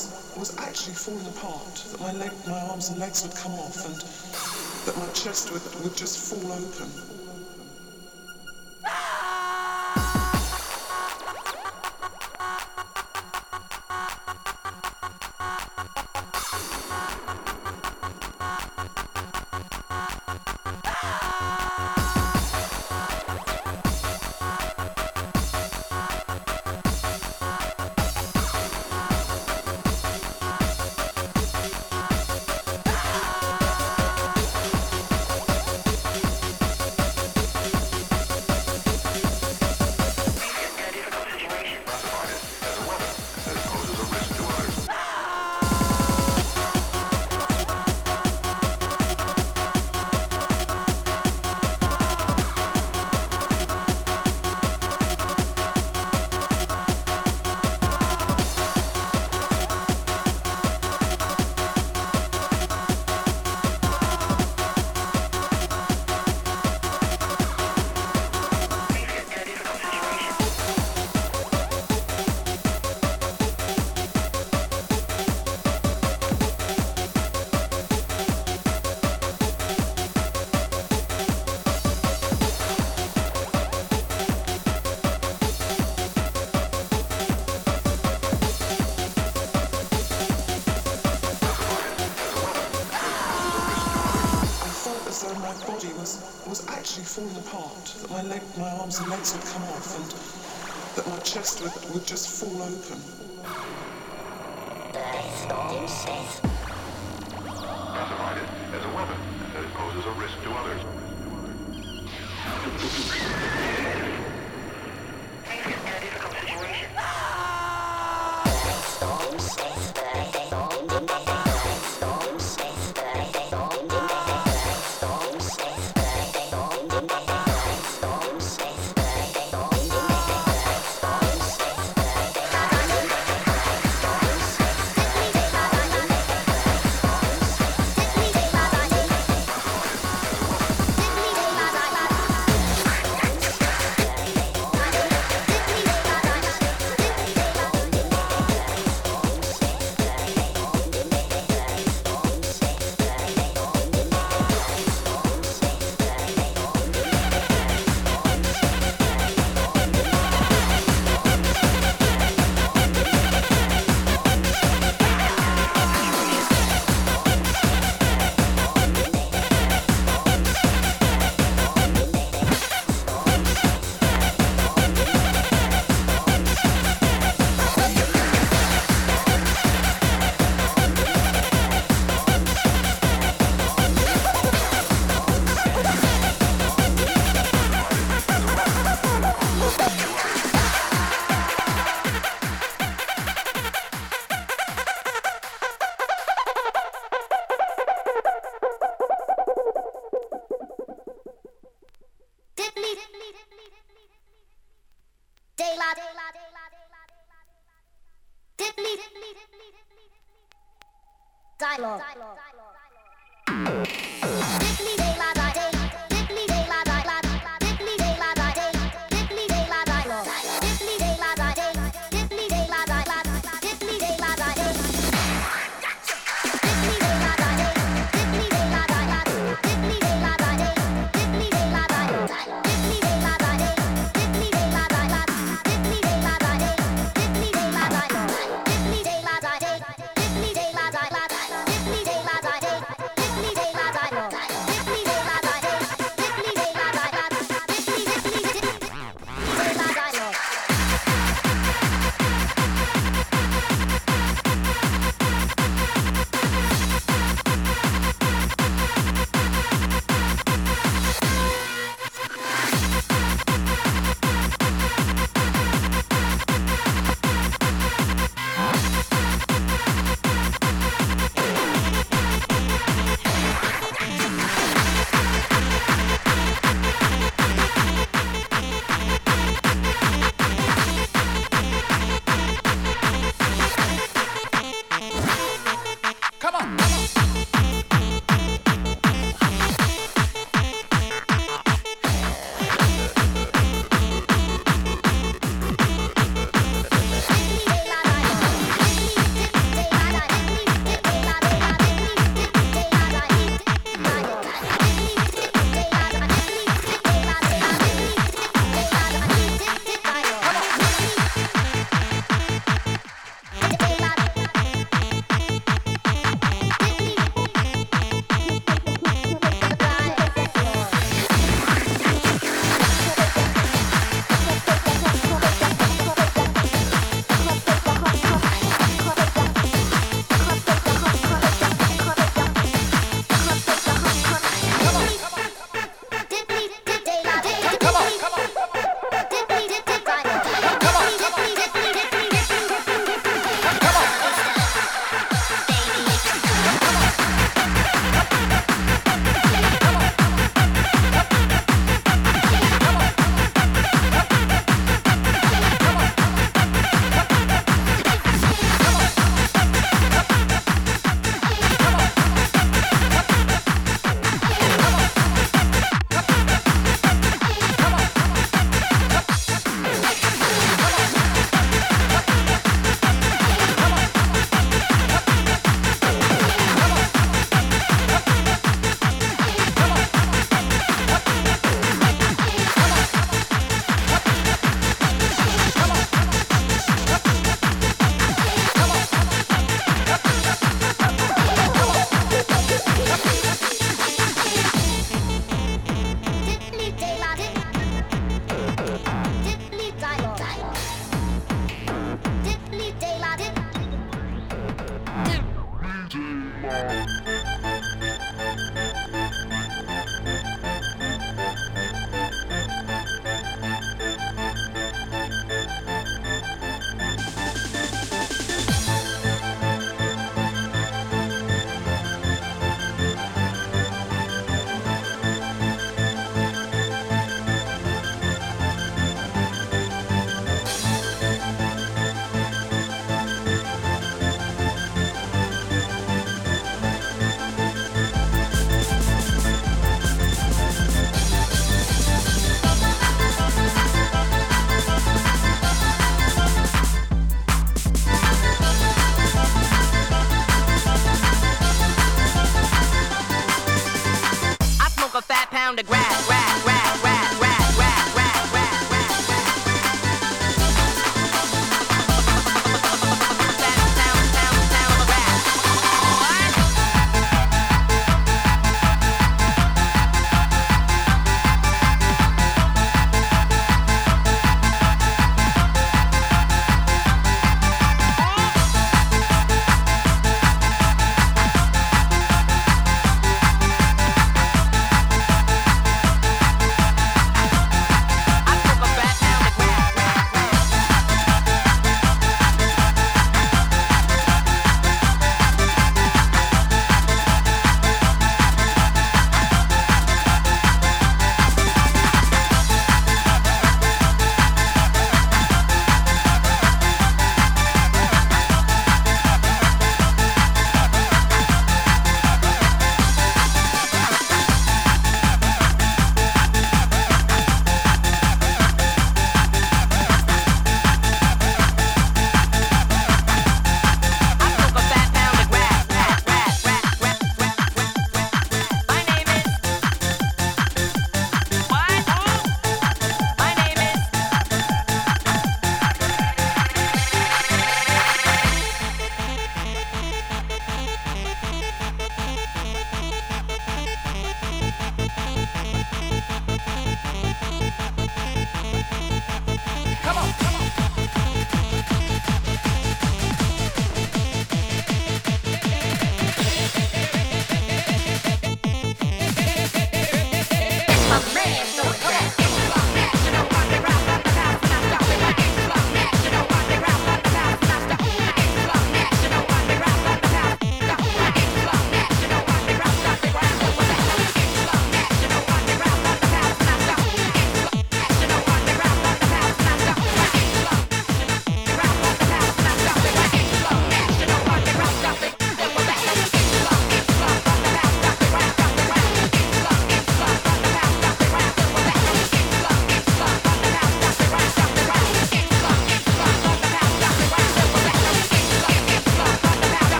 was was actually falling apart. That my leg, my arms and legs would come off, and that my chest would would just fall open. the legs would come off and that my chest would, would just fall open. Classified it as a weapon, and that it poses a risk to others.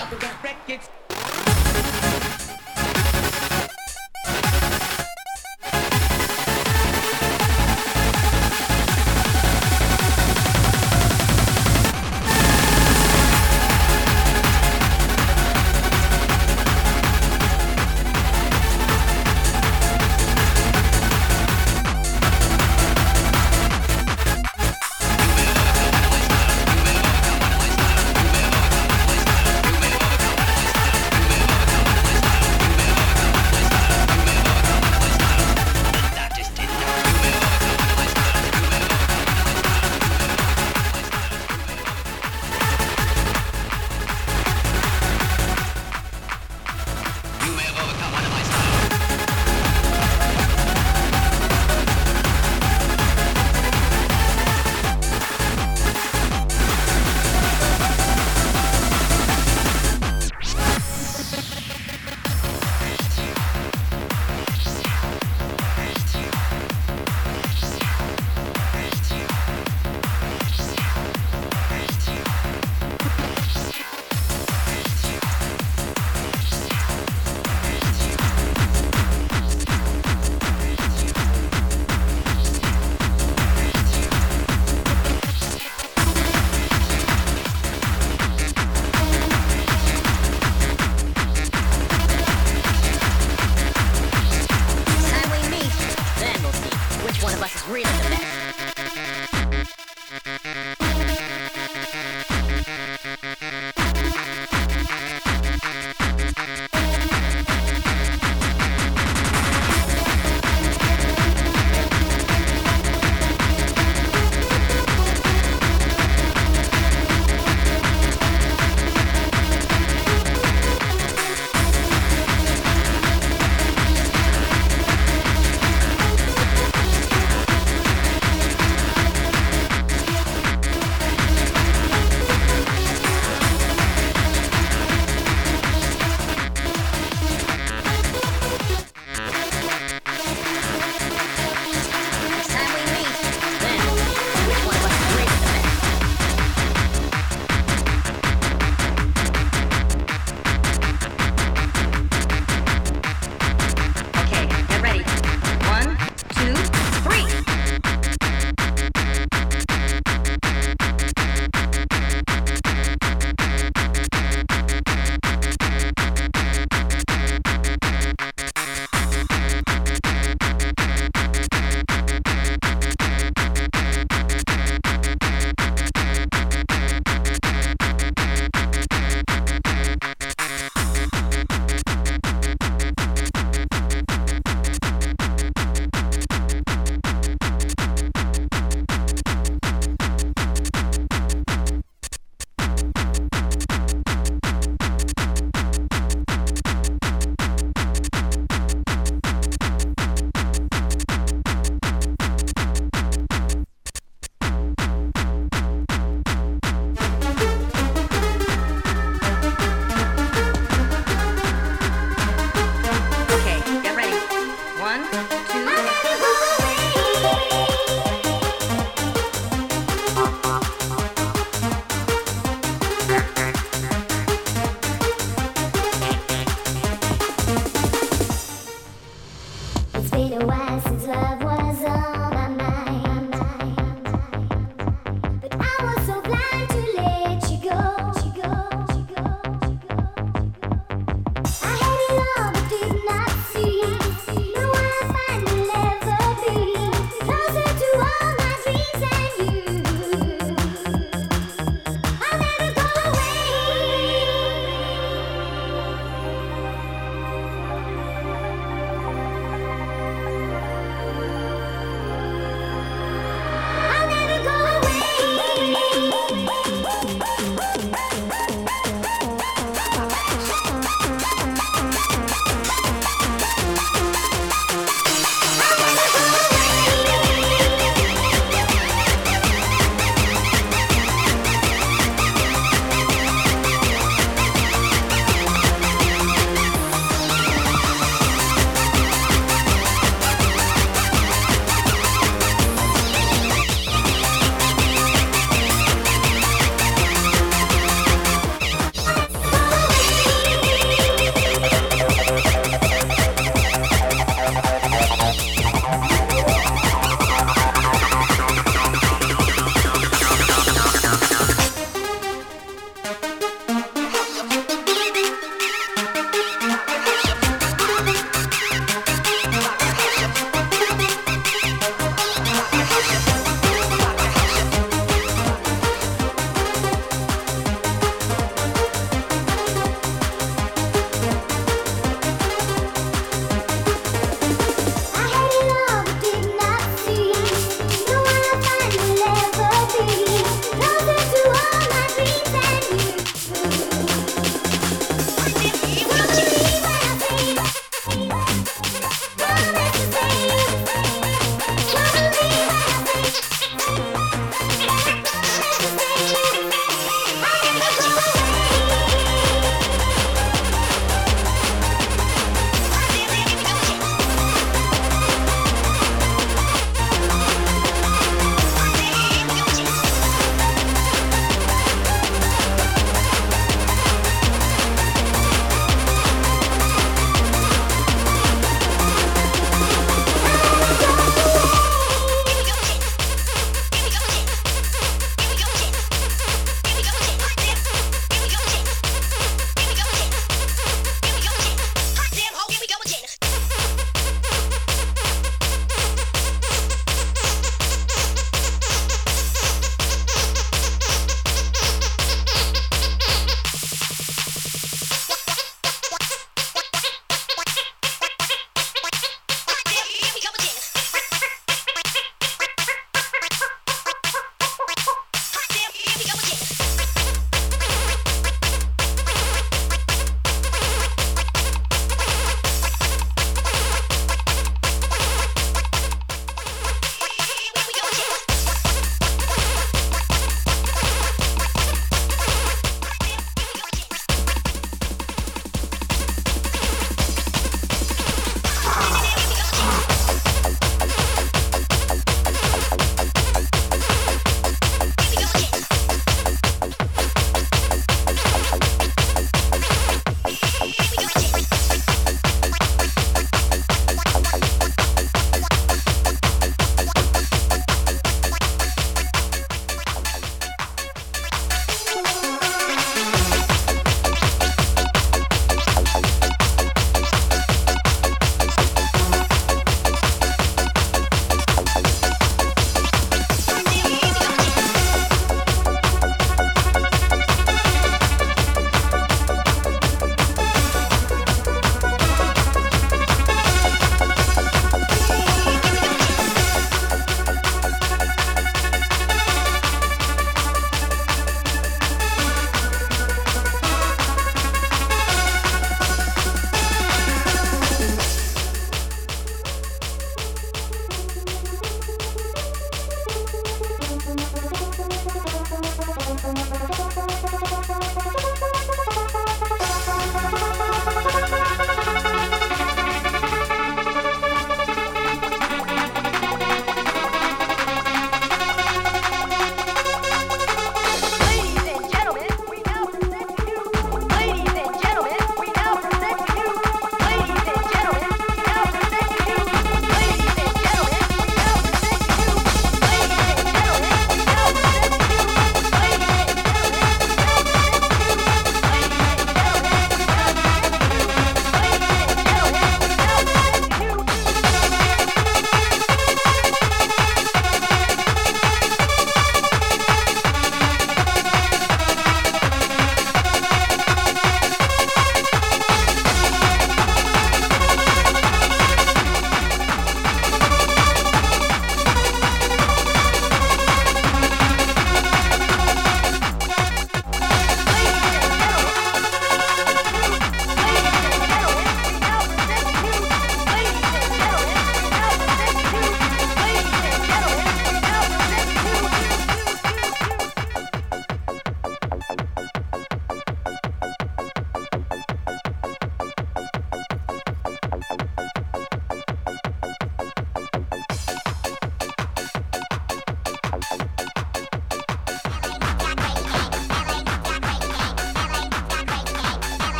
Up against Brett gets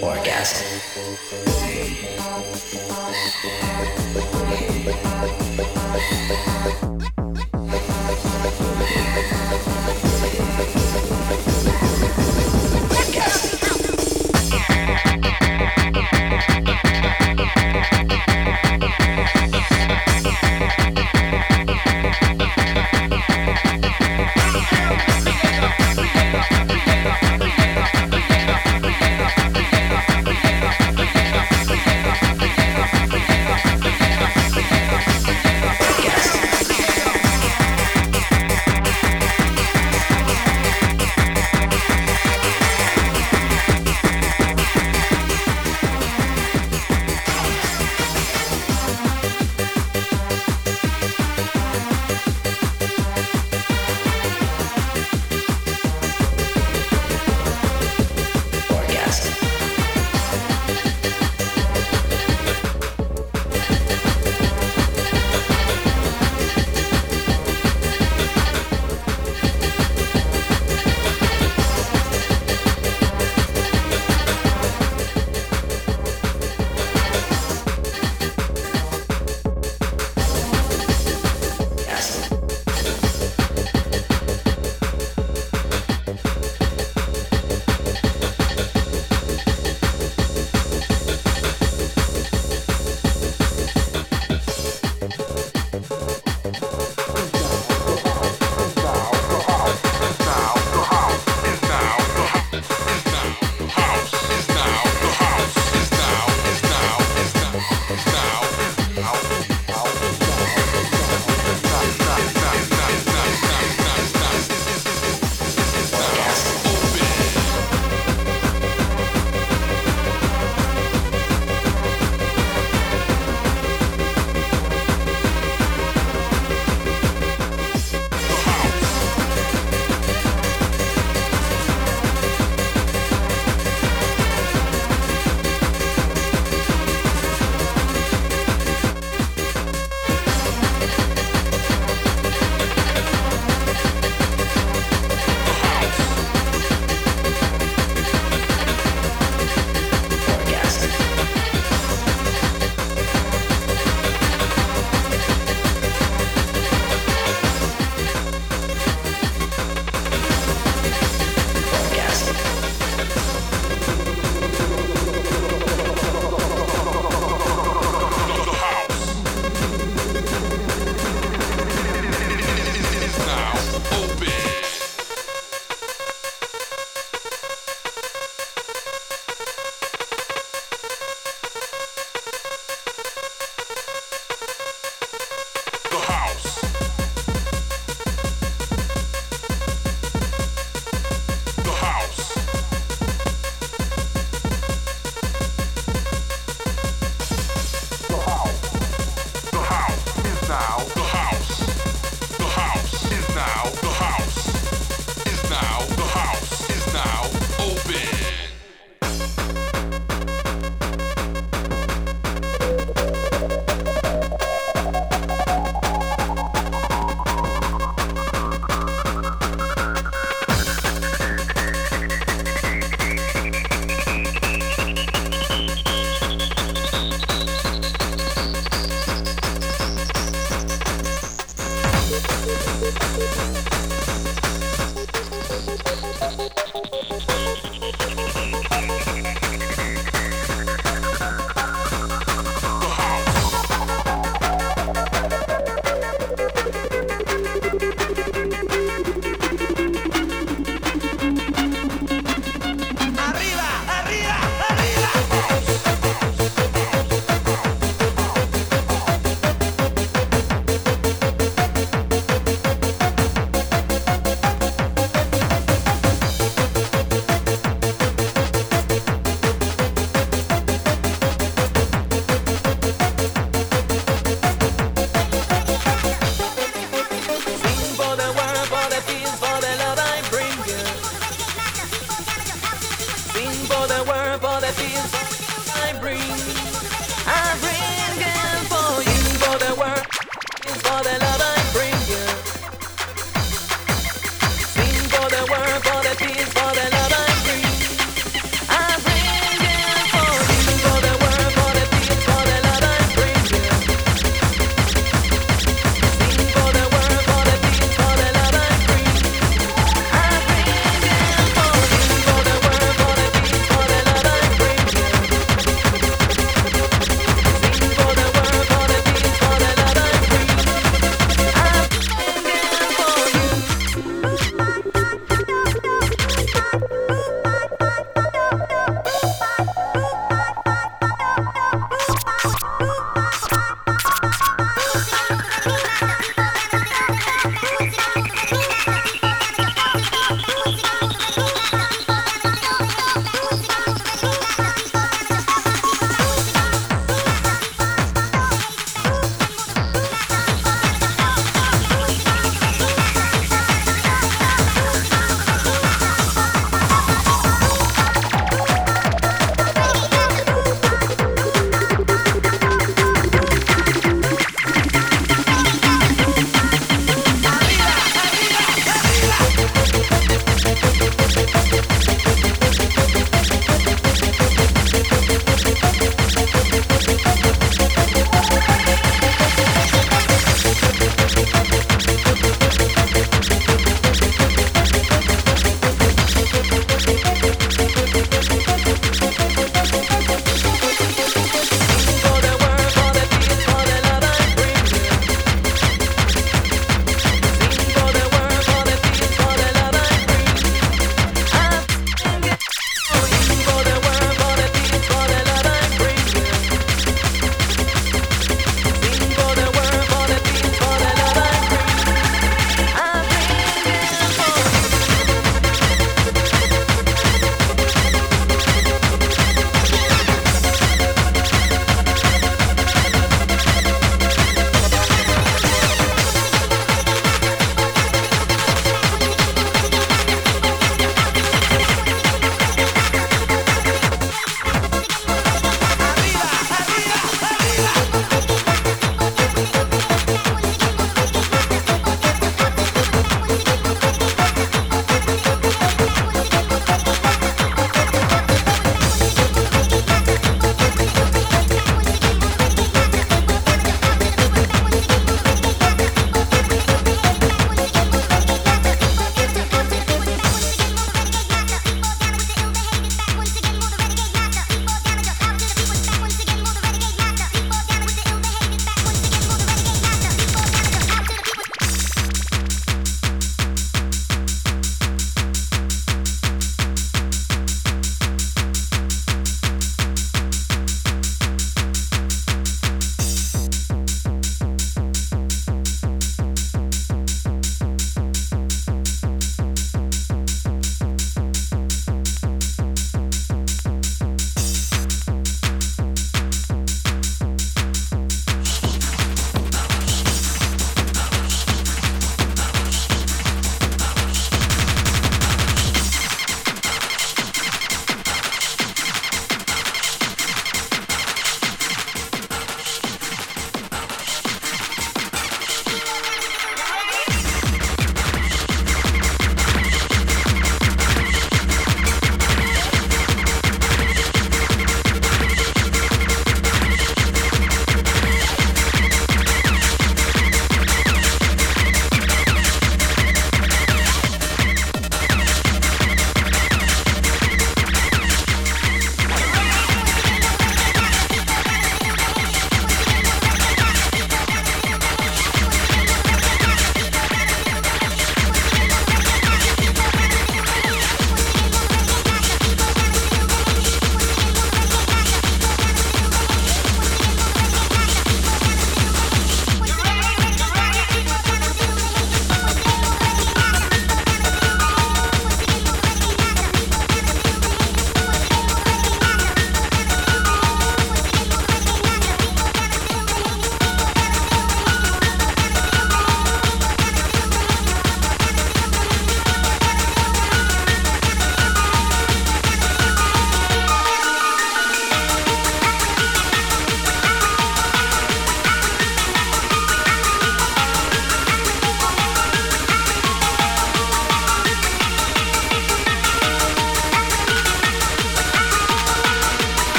Orgasm.